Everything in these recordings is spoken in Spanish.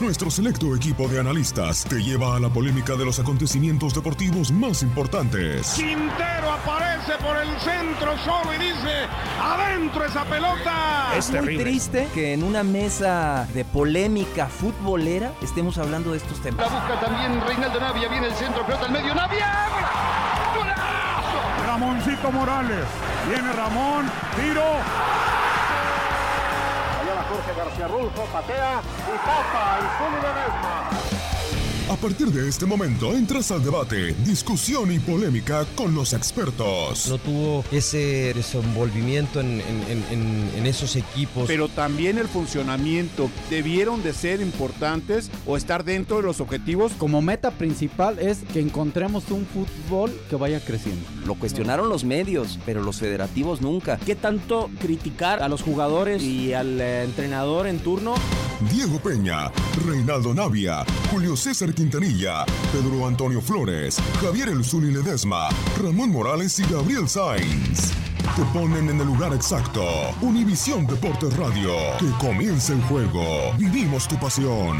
Nuestro selecto equipo de analistas te lleva a la polémica de los acontecimientos deportivos más importantes. Quintero aparece por el centro solo y dice, adentro esa pelota. Es muy triste que en una mesa de polémica futbolera estemos hablando de estos temas. La busca también Reinaldo Navia, viene el centro, pelota al medio, Navia. ¡Golazo! Ramoncito Morales, viene Ramón, tiro. García Rulfo, patea y tapa el Zuli Ledesma. A partir de este momento entras al debate, discusión y polémica con los expertos. No tuvo ese desenvolvimiento en, en, en, en, esos equipos. Pero también el funcionamiento debieron de ser importantes o estar dentro de los objetivos. Como meta principal es que encontremos un fútbol que vaya creciendo. Lo cuestionaron los medios, pero los federativos nunca. ¿Qué tanto criticar a los jugadores y al eh, entrenador en turno? Diego Peña, Reinaldo Navia, Julio César Quintanilla, Pedro Antonio Flores, Javier El Zuli Ledesma, Ramón Morales y Gabriel Sainz. Te ponen en el lugar exacto. Univisión Deportes Radio. Que comience el juego. Vivimos tu pasión.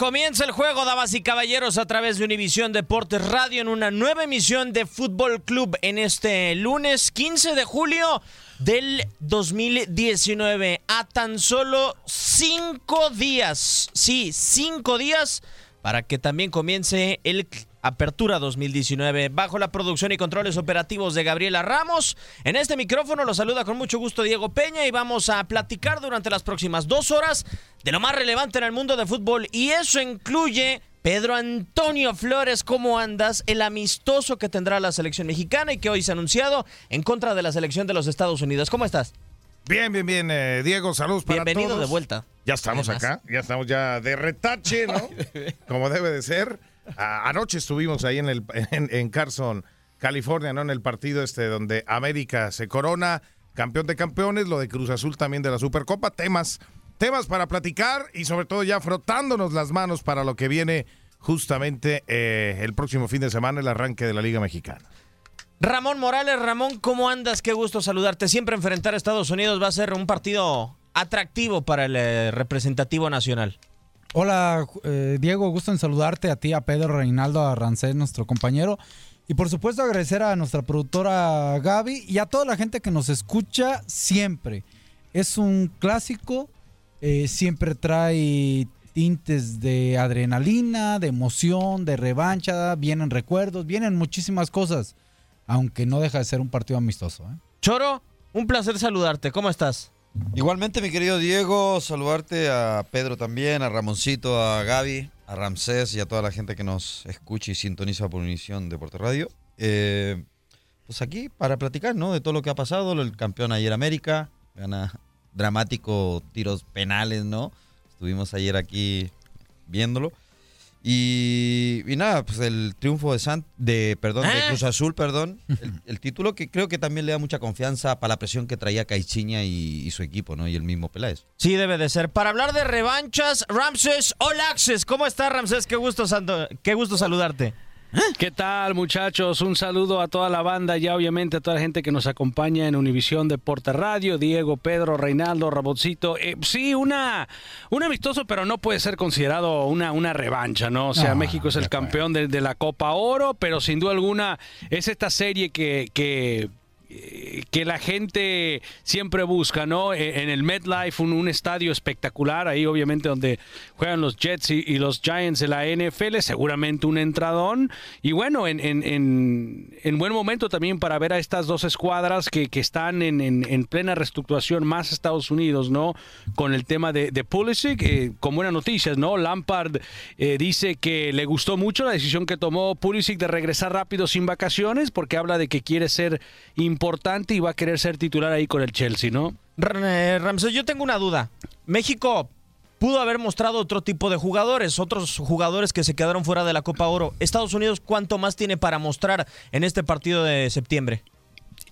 Que comience el juego, damas y caballeros, a través de Univisión Deportes Radio en una nueva emisión de Fútbol Club en este lunes 15 de julio del 2019. A tan solo cinco días, sí, cinco días para que también comience el Apertura 2019, bajo la producción y controles operativos de Gabriela Ramos. En este micrófono lo saluda con mucho gusto Diego Peña y vamos a platicar durante las próximas dos horas de lo más relevante en el mundo de fútbol y eso incluye Pedro Antonio Flores, ¿cómo andas? El amistoso que tendrá la selección mexicana y que hoy se ha anunciado en contra de la selección de los Estados Unidos. ¿Cómo estás? Bien, bien, bien, eh, Diego, saludos para Bienvenido todos. de vuelta. Ya estamos Además. acá, ya estamos ya de retache, ¿no? Como debe de ser. Anoche estuvimos ahí en Carson, California, ¿no? En el partido este donde América se corona, campeón de campeones, lo de Cruz Azul también de la Supercopa, temas, temas para platicar y sobre todo ya frotándonos las manos para lo que viene justamente eh, el próximo fin de semana, el arranque de la Liga Mexicana. Ramón Morales, Ramón, ¿cómo andas? Qué gusto saludarte. Siempre enfrentar a Estados Unidos va a ser un partido atractivo para el eh, representativo nacional. Hola, eh, Diego, gusto en saludarte a ti, a Pedro Reinaldo, a nuestro compañero. Y por supuesto agradecer a nuestra productora Gaby y a toda la gente que nos escucha siempre. Es un clásico, eh, siempre trae tintes de adrenalina, de emoción, de revancha, vienen recuerdos, vienen muchísimas cosas, aunque no deja de ser un partido amistoso. ¿eh? Choro, un placer saludarte. ¿Cómo estás? Igualmente, mi querido Diego, saludarte a Pedro también, a Ramoncito, a Gaby, a Ramsés y a toda la gente que nos escucha y sintoniza por Univisión de Puerto Radio. Eh, pues aquí para platicar, ¿no? De todo lo que ha pasado, el campeón ayer América, gana dramático tiros penales, ¿no? Estuvimos ayer aquí viéndolo. Y, y nada, pues el triunfo de San, de perdón, de ¿Eh? Cruz Azul, perdón, el, el título que creo que también le da mucha confianza para la presión que traía Caixinha y, y su equipo, ¿no? Y el mismo Peláez. Sí, debe de ser. Para hablar de revanchas, Ramses Olaxes. ¿Cómo estás, Ramses? Qué gusto, santo, qué gusto saludarte. ¿Qué tal, muchachos? Un saludo a toda la banda y obviamente a toda la gente que nos acompaña en Univisión Deporte Radio, Diego, Pedro, Reinaldo, Raboncito. Eh, sí, una, un amistoso, pero no puede ser considerado una, una revancha, ¿no? O sea, No, México es el campeón de, de la Copa Oro, pero sin duda alguna es esta serie que... que que la gente siempre busca, ¿no? Eh, En el MetLife, un, estadio espectacular, ahí obviamente donde juegan los Jets y, los Giants de la NFL, seguramente un entradón. Y bueno, en, en- en- en buen momento también para ver a estas dos escuadras que, que están en, en- en plena reestructuración, más Estados Unidos, ¿no? Con el tema de, de Pulisic, eh, con buenas noticias, ¿no? Lampard eh, dice que le gustó mucho la decisión que tomó Pulisic de regresar rápido sin vacaciones, porque habla de que quiere ser importante y va a querer ser titular ahí con el Chelsea, ¿no? Eh, Ramses, yo tengo una duda. México pudo haber mostrado otro tipo de jugadores, otros jugadores que se quedaron fuera de la Copa Oro. Estados Unidos, ¿cuánto más tiene para mostrar en este partido de septiembre?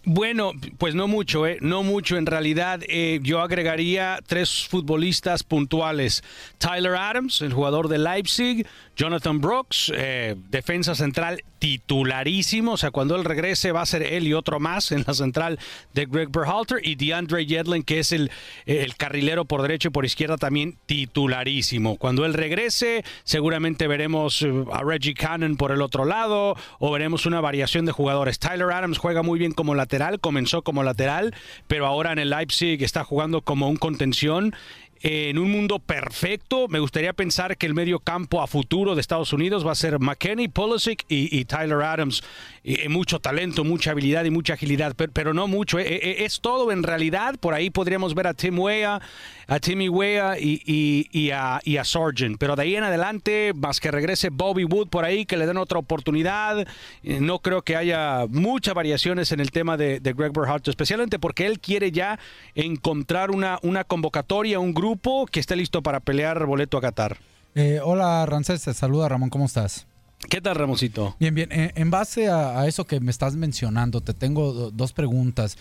Bueno, pues no mucho, ¿eh? No mucho. En realidad, eh, yo agregaría tres futbolistas puntuales. Tyler Adams, el jugador de Leipzig. Jonathan Brooks, eh, defensa central titularísimo. O sea, cuando él regrese va a ser él y otro más en la central de Greg Berhalter. Y DeAndre Yedlin, que es el, eh, el carrilero por derecho y por izquierda también titularísimo. Cuando él regrese, seguramente veremos eh, a Reggie Cannon por el otro lado o veremos una variación de jugadores. Tyler Adams juega muy bien como lateral, comenzó como lateral, pero ahora en el Leipzig está jugando como un contención. En un mundo perfecto, me gustaría pensar que el medio campo a futuro de Estados Unidos va a ser McKenny, Pulisic y, y Tyler Adams. Y mucho talento, mucha habilidad y mucha agilidad, pero, pero no mucho. eh, eh, Es todo en realidad. Por ahí podríamos ver a Tim Weah, a Timmy Weah y, y- y a, y a Sargent. Pero de ahí en adelante, más que regrese Bobby Wood por ahí, que le den otra oportunidad. eh, No creo que haya muchas variaciones en el tema de, de Greg Berhalter, especialmente porque él quiere ya encontrar una, una convocatoria, un grupo que esté listo para pelear boleto a Qatar. Eh, hola, Rancés, te saluda Ramón, ¿cómo estás? ¿Qué tal, Ramoncito? Bien, bien. En, base a, eso que me estás mencionando, te tengo do- dos preguntas.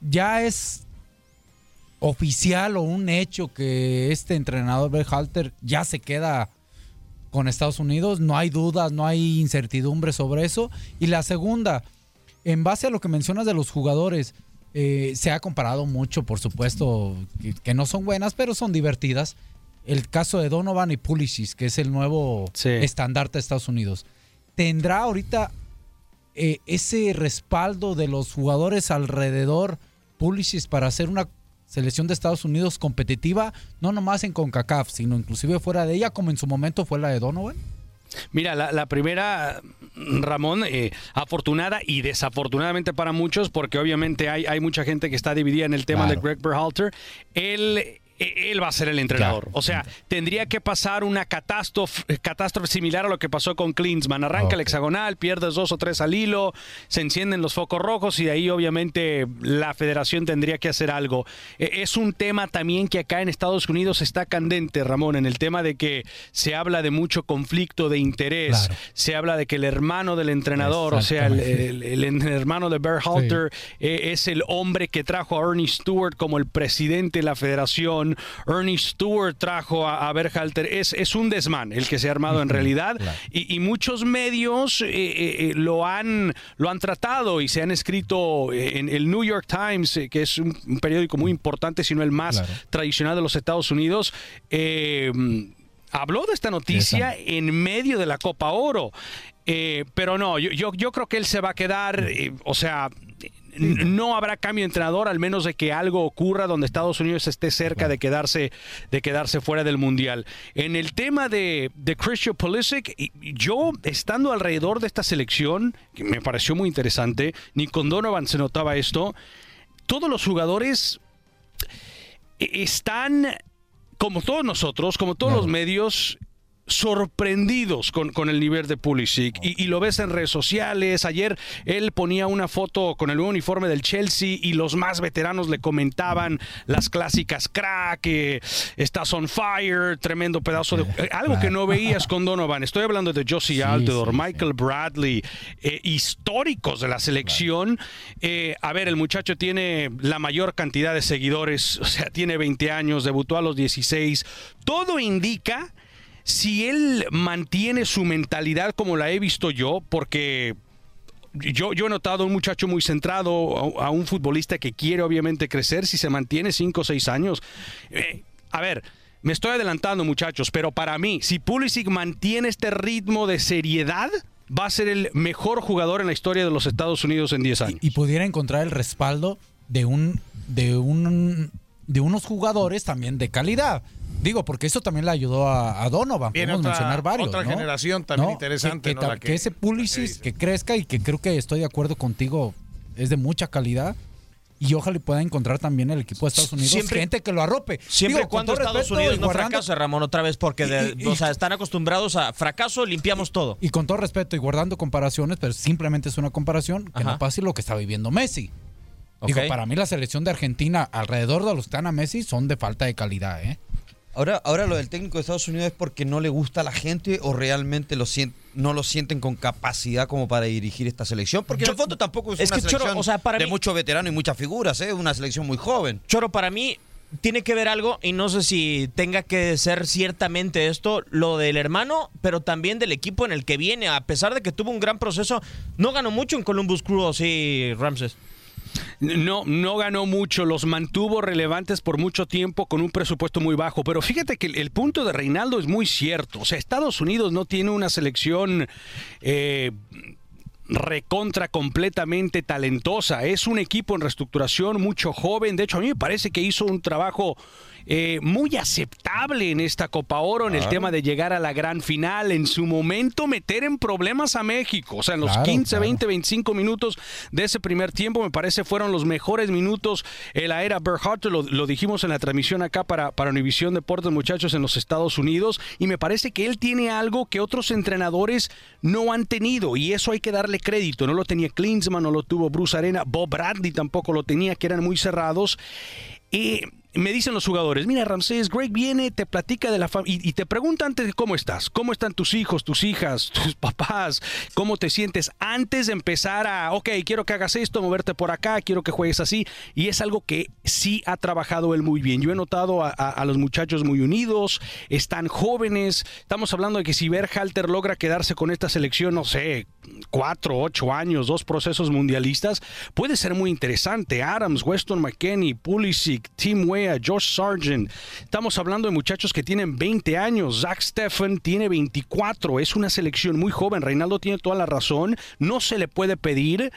¿Ya es oficial o un hecho que este entrenador Berhalter ya se queda con Estados Unidos? No hay dudas, no hay incertidumbre sobre eso. Y la segunda, en base a lo que mencionas de los jugadores, eh, se ha comparado mucho, por supuesto, que no son buenas, pero son divertidas. El caso de Donovan y Pulisic, que es el nuevo estandarte de Estados Unidos. ¿Tendrá ahorita eh, ese respaldo de los jugadores alrededor Pulisic para hacer una selección de Estados Unidos competitiva, no nomás en CONCACAF, sino inclusive fuera de ella, como en su momento fue la de Donovan? Mira, la, la primera, Ramón, eh, afortunada y desafortunadamente para muchos, porque obviamente hay, hay mucha gente que está dividida en el tema Claro. de Greg Berhalter. Él, él va a ser el entrenador. O sea, tendría que pasar una catástrofe, catástrofe similar a lo que pasó con Klinsman. Arranca el hexagonal, pierdes dos o tres al hilo, se encienden los focos rojos y de ahí obviamente la federación tendría que hacer algo. Eh, Es un tema también que acá en Estados Unidos está candente, Ramón, en el tema de que se habla de mucho conflicto de interés, se habla de que el hermano del entrenador, o sea, el, el- el hermano de Berhalter, eh, es el hombre que trajo a Ernie Stewart como el presidente de la federación. Ernie Stewart trajo a, a Berhalter. Es, es un desmán el que se ha armado en realidad. Y, y muchos medios eh, eh, eh, lo, han, lo han tratado y se han escrito en el New York Times, que es un, un periódico muy importante, si no el más tradicional de los Estados Unidos. eh, habló de esta noticia en medio de la Copa Oro. Eh, pero no, yo, yo, yo creo que él se va a quedar, eh, o sea, no habrá cambio de entrenador al menos de que algo ocurra donde Estados Unidos esté cerca de quedarse de quedarse fuera del mundial. En el tema de, de Christian Pulisic, yo estando alrededor de esta selección, que me pareció muy interesante, ni con Donovan se notaba esto. todos los jugadores e-, están, como todos nosotros, como todos los medios, sorprendidos con, con el nivel de Pulisic y, y lo ves en redes sociales. Ayer él ponía una foto con el nuevo uniforme del Chelsea y los más veteranos le comentaban las clásicas crack, eh, estás on fire, tremendo pedazo de... eh, algo que no veías con Donovan. Estoy hablando de Josie Altidore, Michael Bradley, eh, históricos de la selección. A ver, el muchacho tiene la mayor cantidad de seguidores, o sea, tiene 20 años, debutó a los 16. Todo indica si él mantiene su mentalidad como la he visto yo, porque yo, yo he notado a un muchacho muy centrado, a, a un futbolista que quiere obviamente crecer, si se mantiene 5 o 6 años. Eh, a ver, me estoy adelantando muchachos, pero para mí, si Pulisic mantiene este ritmo de seriedad, va a ser el mejor jugador en la historia de los Estados Unidos en 10 años. y pudiera encontrar el respaldo de un de un de unos jugadores también de calidad. Digo, porque eso también le ayudó a, a Donovan. Viene Podemos otra- mencionar varios. otra ¿no? generación también No, interesante, Que, ¿no? que, La ta- que- que ese Pulisic que crezca y que creo que estoy de acuerdo contigo, es de mucha calidad. Y ojalá pueda encontrar también el equipo de Estados Unidos Siempre- gente que lo arrope. Siempre Digo, cuando Estados Unidos no fracase, Ramón, otra vez, porque de- Y- y- o sea, están acostumbrados a fracaso, limpiamos todo. Y con todo respeto y guardando comparaciones, pero simplemente es una comparación que Ajá. no pase lo que está viviendo Messi. Digo, Ok. para mí la selección de Argentina alrededor de los que están a Messi son de falta de calidad, ¿eh? Ahora, ahora lo del técnico de Estados Unidos es porque no le gusta a la gente o realmente lo no lo sienten con capacidad como para dirigir esta selección. Porque en el fondo tampoco es, es una que, Choro, selección o sea, para de mí- muchos veteranos y muchas figuras, ¿eh? una selección muy joven. Choro, para mí tiene que ver algo, y no sé si tenga que ser ciertamente esto, lo del hermano, pero también del equipo en el que viene. A pesar de que tuvo un gran proceso, no ganó mucho en Columbus Crew, sí, Ramses. No, no ganó mucho, los mantuvo relevantes por mucho tiempo con un presupuesto muy bajo. Pero fíjate que el, punto de Reinaldo es muy cierto. O sea, Estados Unidos no tiene una selección eh, recontra completamente talentosa. Es un equipo en reestructuración, mucho joven. De hecho, a mí me parece que hizo un trabajo eh, muy aceptable en esta Copa Oro, en el tema de llegar a la gran final. En su momento, meter en problemas a México. O sea, en los Claro, 15, claro. 20, 25 minutos de ese primer tiempo, me parece fueron los mejores minutos en la era Berhardt. Lo, lo dijimos en la transmisión acá para, para Univisión Deportes, muchachos, en los Estados Unidos. Y me parece que él tiene algo que otros entrenadores no han tenido. Y eso hay que darle crédito. No lo tenía Klinsmann, no lo tuvo Bruce Arena. Bob Bradley tampoco lo tenía, que eran muy cerrados. Y me dicen los jugadores, mira Ramsés, Greg viene, te platica de la familia y, te pregunta antes de cómo estás, cómo están tus hijos, tus hijas, tus papás, cómo te sientes antes de empezar a, ok, quiero que hagas esto, moverte por acá, quiero que juegues así. Y es algo que sí ha trabajado él muy bien. Yo he notado a, los muchachos muy unidos, están jóvenes. Estamos hablando de que si Berhalter logra quedarse con esta selección, no sé, cuatro, ocho años, dos procesos mundialistas, puede ser muy interesante. Adams, Weston McKenney, Pulisic, Tim Weah, Josh Sargent. Estamos hablando de muchachos que tienen 20 años. Zach Steffen tiene 24. Es una selección muy joven. Reinaldo tiene toda la razón. No se le puede pedir.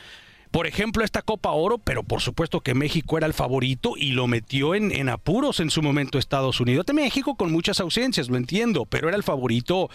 Por ejemplo, esta Copa Oro, pero por supuesto que México era el favorito y lo metió en, apuros en su momento Estados Unidos. De México con muchas ausencias, lo entiendo, pero era el favorito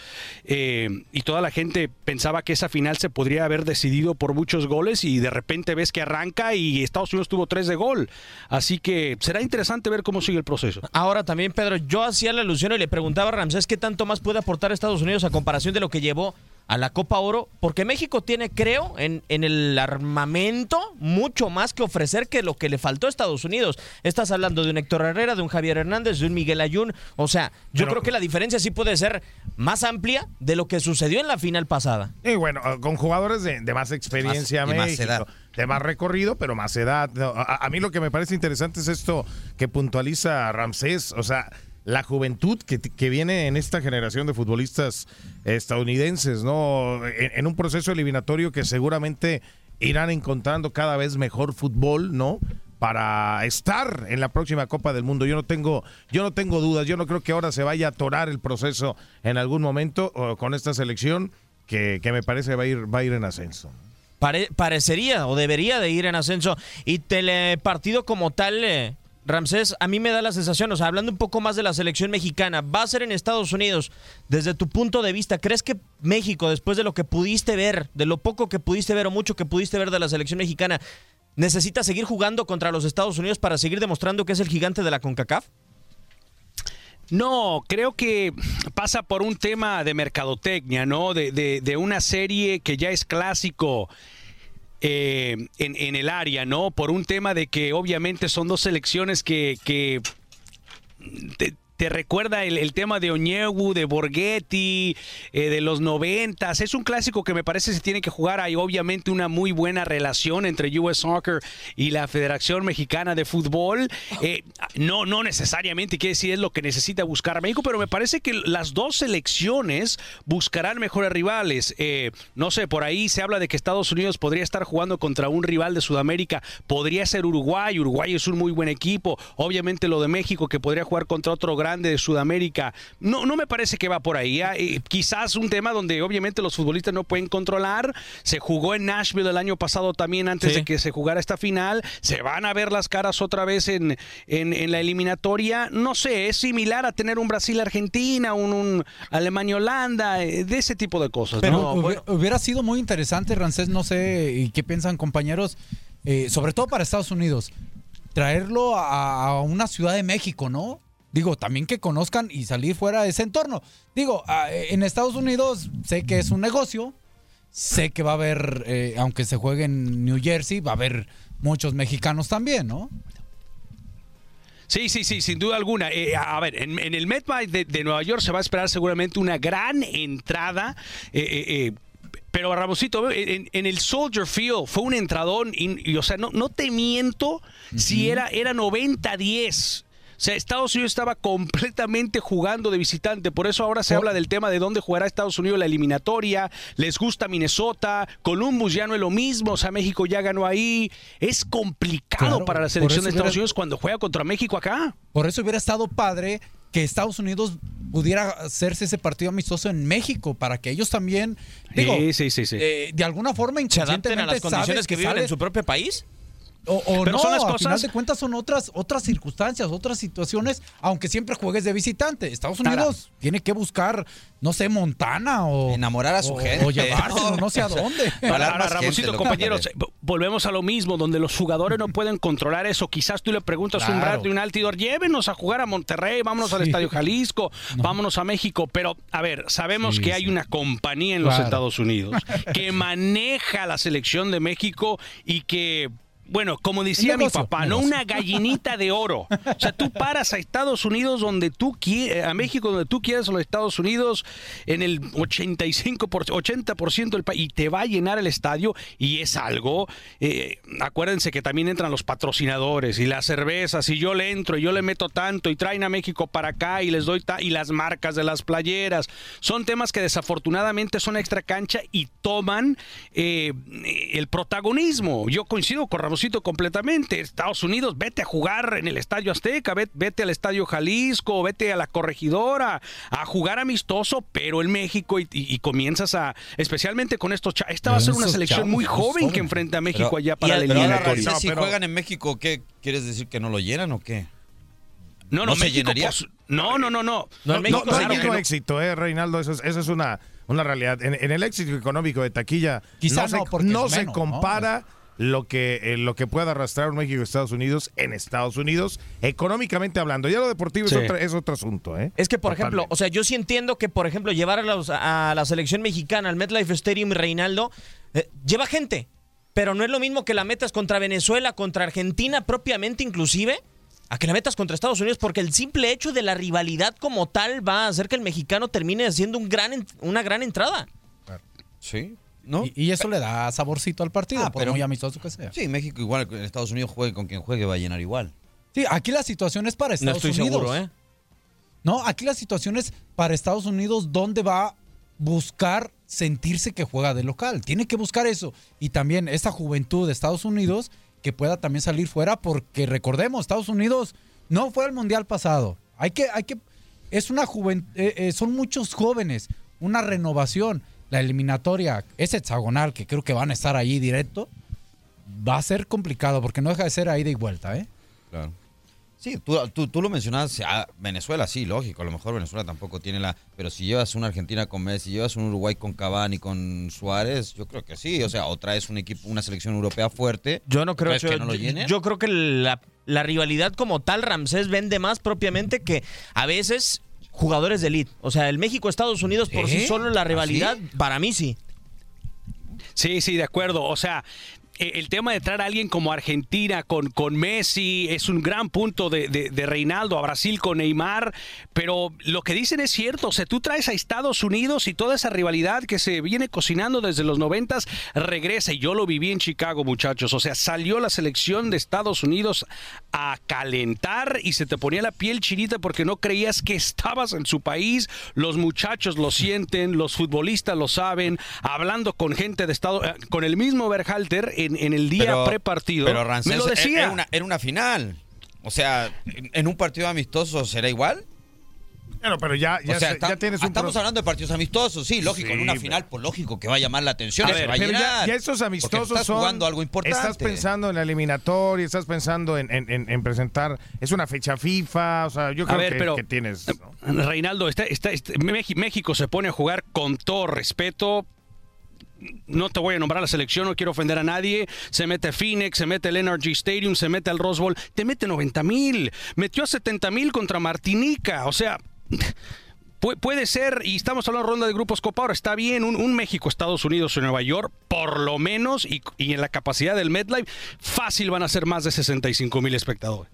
eh, y toda la gente pensaba que esa final se podría haber decidido por muchos goles y de repente ves que arranca y Estados Unidos tuvo tres de gol. Así que será interesante ver cómo sigue el proceso. Ahora también, Pedro, yo hacía la alusión y le preguntaba a Ramsés qué tanto más puede aportar Estados Unidos a comparación de lo que llevó a la Copa Oro, porque México tiene, creo, en, en el armamento mucho más que ofrecer que lo que le faltó a Estados Unidos. Estás hablando de un Héctor Herrera, de un Javier Hernández, de un Miguel Ayun. O sea, yo Pero- creo que la diferencia sí puede ser más amplia de lo que sucedió en la final pasada. Y bueno, con jugadores de, de más experiencia Más- y más México, edad. de más recorrido, pero más edad. A, a mí lo que me parece interesante es esto que puntualiza Ramsés, o sea, la juventud que, que viene en esta generación de futbolistas estadounidenses, ¿no? En, un proceso eliminatorio que seguramente irán encontrando cada vez mejor fútbol, ¿no? para estar en la próxima Copa del Mundo. Yo no tengo, yo no tengo dudas. Yo no creo que ahora se vaya a atorar el proceso en algún momento con esta selección que, que me parece va a ir, va a ir en ascenso. Pare- parecería o debería de ir en ascenso. Y telepartido como tal, eh, Ramsés, a mí me da la sensación, o sea, hablando un poco más de la selección mexicana, va a ser en Estados Unidos. Desde tu punto de vista, ¿crees que México, después de lo que pudiste ver, de lo poco que pudiste ver o mucho que pudiste ver de la selección mexicana, necesita seguir jugando contra los Estados Unidos para seguir demostrando que es el gigante de la CONCACAF? No, creo que pasa por un tema de mercadotecnia, ¿no? De, de- de una serie que ya es clásico eh, en, en el área, ¿no? Por un tema de que obviamente son dos selecciones que, que te, te recuerda el, tema de Oñewu, de Borghetti, eh, de los noventas. Es un clásico que me parece se tiene que jugar. Hay obviamente una muy buena relación entre US Soccer y la Federación Mexicana de Fútbol. Eh, no, no necesariamente quiere decir es lo que necesita buscar México, pero me parece que las dos selecciones buscarán mejores rivales. Eh, no sé, por ahí se habla de que Estados Unidos podría estar jugando contra un rival de Sudamérica. Podría ser Uruguay. Uruguay es un muy buen equipo. Obviamente lo de México que podría jugar contra otro grande de Sudamérica. No, no me parece que va por ahí. ¿ah? Eh, quizás un tema donde obviamente los futbolistas no pueden controlar. Se jugó en Nashville el año pasado también antes Sí. de que se jugara esta final. Se van a ver las caras otra vez en, en, en la eliminatoria. No sé, es similar a tener un Brasil-Argentina, un, un Alemania-Holanda, eh, de ese tipo de cosas. Pero ¿no? hubi- hubiera sido muy interesante, Rancés, no sé y qué piensan compañeros, eh, sobre todo para Estados Unidos, traerlo a, a una ciudad de México, ¿no? Digo, también que conozcan y salir fuera de ese entorno. Digo, ah, en Estados Unidos sé que es un negocio, sé que va a haber, eh, aunque se juegue en New Jersey, va a haber muchos mexicanos también, ¿no? Sí, sí, sí, sin duda alguna. Eh, a ver, en, en el MetLife de, de Nueva York se va a esperar seguramente una gran entrada. eh, eh, pero Ramosito, en, en el Soldier Field fue un entradón y, y, o sea, no, no te miento si era, era 90-10. O sea, Estados Unidos estaba completamente jugando de visitante. Por eso ahora se habla del tema de dónde jugará Estados Unidos la eliminatoria. Les gusta Minnesota. Columbus ya no es lo mismo. O sea, México ya ganó ahí. Es complicado Claro, para la selección de Estados hubiera- Unidos cuando juega contra México acá. Por eso hubiera estado padre que Estados Unidos pudiera hacerse ese partido amistoso en México para que ellos también digo, Sí, sí, sí, sí. eh, de alguna forma ¿Se adapten a las inconscientemente condiciones que viven sales- en su propio país? O, o Pero no, son las al cosas- final de cuentas son otras otras circunstancias, otras situaciones, aunque siempre juegues de visitante. Estados Unidos tiene que buscar, no sé, Montana o Enamorar a su o- gente. o llevárselo, no sé a dónde. Ahora, Hablar más Ramoncito, gente, compañeros, eh, volvemos a lo mismo, donde los jugadores no pueden controlar eso. Quizás tú le preguntas a un. Brad de un Altidor, llévenos a jugar a Monterrey, vámonos al. Estadio Jalisco, vámonos a México. Pero, a ver, sabemos Sí, que hay una compañía en los. Estados Unidos que maneja la selección de México y que... Bueno, como decía mi papá, no una gallinita de oro. O sea, tú paras a Estados Unidos donde tú quieras, a México donde tú quieras, a los Estados Unidos en el 85 por, 80% del país y te va a llenar el estadio y es algo. eh, acuérdense que también entran los patrocinadores y las cervezas y yo le entro y yo le meto tanto y traen a México para acá y les doy y las marcas de las playeras. Son temas que desafortunadamente son extra cancha y toman eh, el protagonismo. Yo coincido con Completamente. Estados Unidos, vete a jugar en el Estadio Azteca, ve- vete al Estadio Jalisco, vete a la corregidora a jugar amistoso, pero en México y, y- y comienzas a, especialmente con estos Esta va a ser una selección chavos, muy joven que enfrenta a México Pero- allá para ahora, eliminatoria. Si pero- juegan en México, ¿qué quieres decir que no lo llenan o qué? No, no, ¿No se llenaría? pues, no, no, no, no. No, México no claro no. éxito, eh, Reinaldo. Eso es, eso es una, una realidad. En, en el éxito económico de taquilla, Quizá no, se, no, porque no se compara lo que eh, lo que pueda arrastrar México y Estados Unidos en Estados Unidos, económicamente hablando. Ya lo deportivo Sí. es, otro, es otro asunto, ¿eh? Es que, por ejemplo, o sea, yo sí entiendo que, por ejemplo, llevar a, los- a la selección mexicana al MetLife Stadium y Reinaldo eh, lleva gente, pero no es lo mismo que la metas contra Venezuela, contra Argentina propiamente inclusive, a que la metas contra Estados Unidos, porque el simple hecho de la rivalidad como tal va a hacer que el mexicano termine haciendo un gran, en- una gran entrada. Sí. ¿No? Y, y eso le da saborcito al partido, Ah, por pero- muy amistoso que sea. Sí, México igual, en Estados Unidos juegue con quien juegue va a llenar igual. Sí, aquí la situación es para No Estados estoy Unidos. seguro, ¿eh? No, aquí la situación es para Estados Unidos donde va a buscar sentirse que juega de local. Tiene que buscar eso. Y también esa juventud de Estados Unidos que pueda también salir fuera porque recordemos, Estados Unidos no fue al Mundial pasado. Hay que, hay que, es una juventud, son muchos jóvenes, una renovación. La eliminatoria es hexagonal, que creo que van a estar ahí directo. Va a ser complicado porque no deja de ser ahí de vuelta, ¿eh? Claro. Sí, tú, tú, tú lo mencionabas, ah, Venezuela, sí, lógico, a lo mejor Venezuela tampoco tiene la... Pero si llevas una Argentina con Messi, llevas un Uruguay con Cavani, con Suárez, yo creo que sí, o sea, o traes un equipo, una selección europea fuerte. Yo no creo ¿crees yo, que no lo yo- yo creo que la, la rivalidad como tal, Ramsés vende más propiamente que a veces jugadores de elite. O sea, el México-Estados Unidos por sí ¿Eh? solo la rivalidad, ¿Ah, para mí sí. Sí, sí, de acuerdo. O sea, el tema de traer a alguien como Argentina con, con Messi es un gran punto de, de- de Reinaldo, a Brasil con Neymar, pero lo que dicen es cierto. O sea, tú traes a Estados Unidos y toda esa rivalidad que se viene cocinando desde los noventas regresa. Y yo lo viví en Chicago, muchachos. O sea, salió la selección de Estados Unidos a calentar y se te ponía la piel chinita porque no creías que estabas en su país. Los muchachos lo sienten, los futbolistas lo saben, hablando con gente de Estado, eh, con el mismo Berhalter en, en el día Pero- prepartido. Me lo decía. Era una, era una final. O sea, en, en un partido amistoso será igual. Bueno, pero ya, ya, o sea, se- ya tienes un estamos pro- hablando de partidos amistosos, sí, lógico. en Sí, una pero- final, pues lógico que va a llamar la atención, A se ver, va a pero ya, llenar. ya estos Porque amistosos estás son. jugando algo importante. Estás pensando en la eliminatoria, estás pensando en, en- en- en presentar. Es una fecha FIFA, o sea, yo A creo ver, que, pero- que tienes. Reinaldo, está, está- está- México se pone a jugar con todo respeto. No te voy a nombrar la selección, no quiero ofender a nadie. Se mete Phoenix, se mete el Energy Stadium, se mete al Rose. Te mete 90 mil. Metió 70 mil contra Martinica. O sea, pu- puede ser, y estamos hablando de ronda de grupos Copa ahora, está bien, un, México, Estados Unidos o Nueva York, por lo menos, y, y en la capacidad del MetLife, fácil van a ser más de 65 mil espectadores.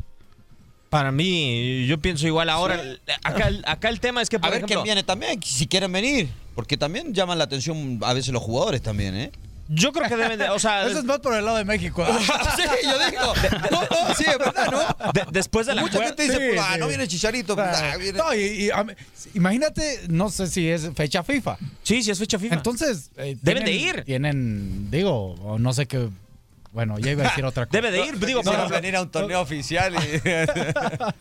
Para mí, yo pienso igual. Ahora, acá, el- acá el tema es que, por a ver ejemplo, quién viene también, si quieren venir. Porque también llaman la atención a veces los jugadores también, ¿eh? yo creo que deben de, o sea, Eso es más por el lado de México. ¿ah? sí, yo digo. No, no, sí, es verdad, ¿no? de- después de la Mucha gente dice, Sí, pues, ah, sí. no viene Chicharito. ah, viene- No, y- y, a mí- imagínate, no sé si es fecha FIFA. Sí, sí es fecha FIFA. Entonces, eh, Deben de ir. Tienen, digo, o no sé qué. Bueno, ya iba a decir otra cosa. Debe de ir, digo, No, por ejemplo- venir a un torneo oficial y...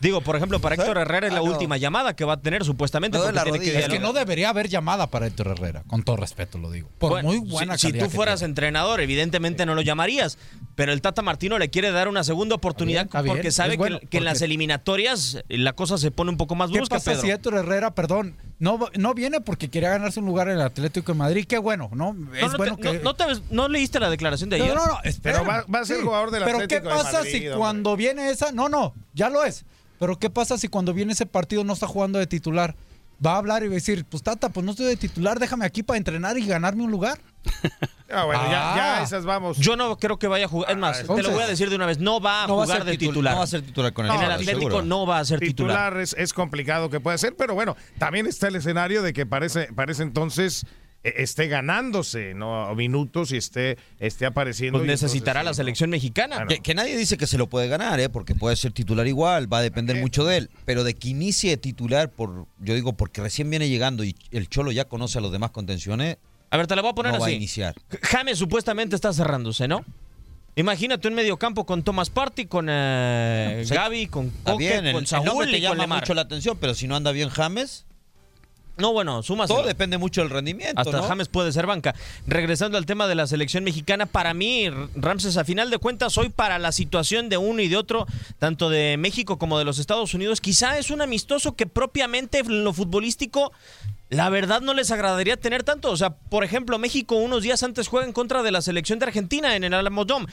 Digo, por ejemplo, para Héctor Herrera es la Ah, no. última llamada que va a tener supuestamente. Porque tiene que. Es que no debería haber llamada para Héctor Herrera, con todo respeto lo digo. Por Bueno, muy buena si, si tú que fueras tiene. entrenador, evidentemente no lo llamarías. Pero el Tata Martino le quiere dar una segunda oportunidad Está bien, porque está sabe bien, es bueno, que, que en las eliminatorias la cosa se pone un poco más ¿Qué brusca, pasa Pedro. si Héctor Herrera, perdón, no, no viene porque quería ganarse un lugar en el Atlético de Madrid? Qué bueno, ¿no? No, Es no, te- bueno no- que... no te- no leíste la declaración de No, ayer. no, no, espera. Pero va- va a ser jugador del Pero Atlético ¿qué de pasa Madrid, si hombre? cuando viene esa... No, no, ya lo es. Pero ¿qué pasa si cuando viene ese partido no está jugando de titular? Va a hablar y va a decir, pues Tata, pues no estoy de titular, déjame aquí para entrenar y ganarme un lugar. Ah, bueno, ya, Ah. ya esas vamos. Yo no creo que vaya a jugar. Es más, te lo voy a decir de una vez. No va a No va a jugar ser de titul- titular. no va a ser titular con el En el Atlético, seguro. no va a ser titular. titular es, es complicado que puede ser, pero bueno, también está el escenario de que parece, parece entonces esté ganándose ¿no? minutos y esté, esté apareciendo. Pues y necesitará entonces, la selección mexicana. Bueno. Que, que nadie dice que se lo puede ganar, ¿eh? porque puede ser titular igual, va a depender mucho de él. Pero de que inicie titular, por, yo digo, porque recién viene llegando y el Cholo ya conoce a los demás contenciones, A ver, te la voy a poner no va a así. iniciar. James supuestamente está cerrándose, ¿no? Imagínate un mediocampo con Thomas Party, con eh, Sí. Gaby, con Coque, bien, el, con el Saúl nombre te y con llama mucho la atención, pero si no anda bien James, No, bueno, sumas. todo depende mucho del rendimiento. Hasta ¿no? James puede ser banca. Regresando al tema de la selección mexicana, para mí, Ramses, a final de cuentas, hoy para la situación de uno y de otro, tanto de México como de los Estados Unidos, quizá es un amistoso que propiamente en lo futbolístico, la verdad no les agradaría tener tanto. O sea, por ejemplo, México unos días antes juega en contra de la selección de Argentina en el Alamodome.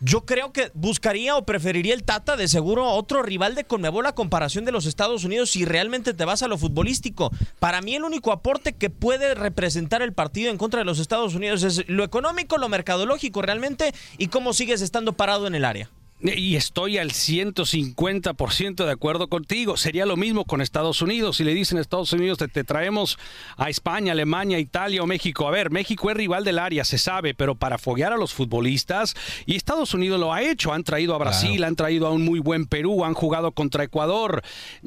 Yo creo que buscaría o preferiría el Tata de seguro otro rival de Conmebol a comparación de los Estados Unidos si realmente te vas a lo futbolístico. Para mí el único aporte que puede representar el partido en contra de los Estados Unidos es lo económico, lo mercadológico realmente y cómo sigues estando parado en el área. Y estoy al 150% de acuerdo contigo. Sería lo mismo con Estados Unidos. Si le dicen a Estados Unidos, te, te traemos a España, Alemania, Italia o México. A ver, México es rival del área, se sabe, pero para foguear a los futbolistas, y Estados Unidos lo ha hecho. Han traído a Brasil, han traído a un muy buen Perú, han jugado contra Ecuador.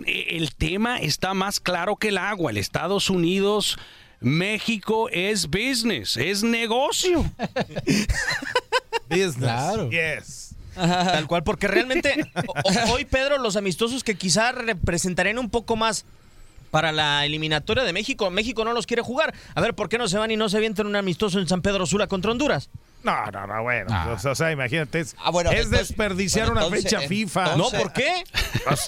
Eh, El tema está más claro que el agua. El Estados Unidos. México es business, es negocio. Business. Claro. Yes. Tal cual, porque realmente o- hoy, Pedro, los amistosos que quizá representarían un poco más para la eliminatoria de México, México no los quiere jugar. A ver, ¿por qué no se van y no se avientan un amistoso en San Pedro Sula contra Honduras? No, no, no, bueno. Ah. O sea, imagínate, es, Ah, bueno, es entonces- desperdiciar bueno, una entonces- fecha FIFA. ¿No? ¿Por qué? Pues,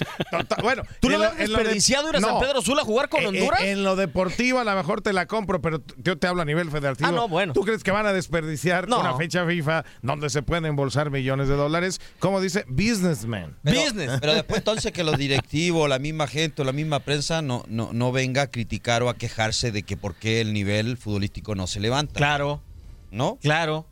bueno, ¿Tú lo en has en de- desperdiciado ir a San Pedro Sula a jugar con Eh, Honduras? eh, En, lo deportivo a lo mejor te la compro, pero yo te hablo a nivel federativo. Ah, no, bueno. ¿Tú crees que van a desperdiciar No. una fecha FIFA donde se pueden embolsar millones de dólares? Como dice Businessman. Pero, Business. pero después entonces que los directivos, la misma gente o la misma prensa no, no, no venga a criticar o a quejarse de que por qué el nivel futbolístico no se levanta. Claro, ¿No? claro.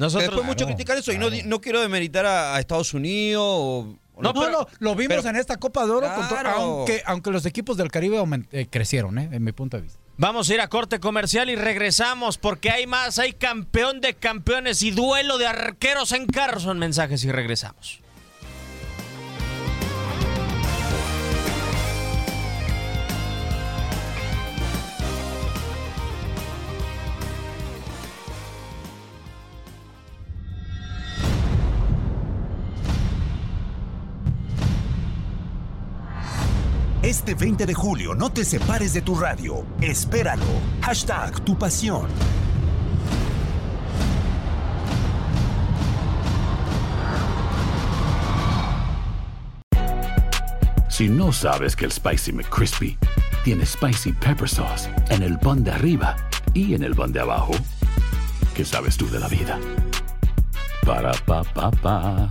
Nosotros. después mucho criticar eso y no, no quiero demeritar a, a Estados Unidos o... No, no, lo vimos pero- en esta Copa de Oro, contra- Claro. aunque, aunque los equipos del Caribe eh, crecieron, eh, en mi punto de vista. Vamos a ir a corte comercial y regresamos porque hay más, hay campeón de campeones y duelo de arqueros en Carson. Mensajes y regresamos. Este 20 de julio no te separes de tu radio. Espéralo. Hashtag tu pasión. Si no sabes que el Spicy McCrispy tiene Spicy Pepper Sauce en el pan de arriba y en el pan de abajo, ¿qué sabes tú de la vida? Para, pa, pa, pa.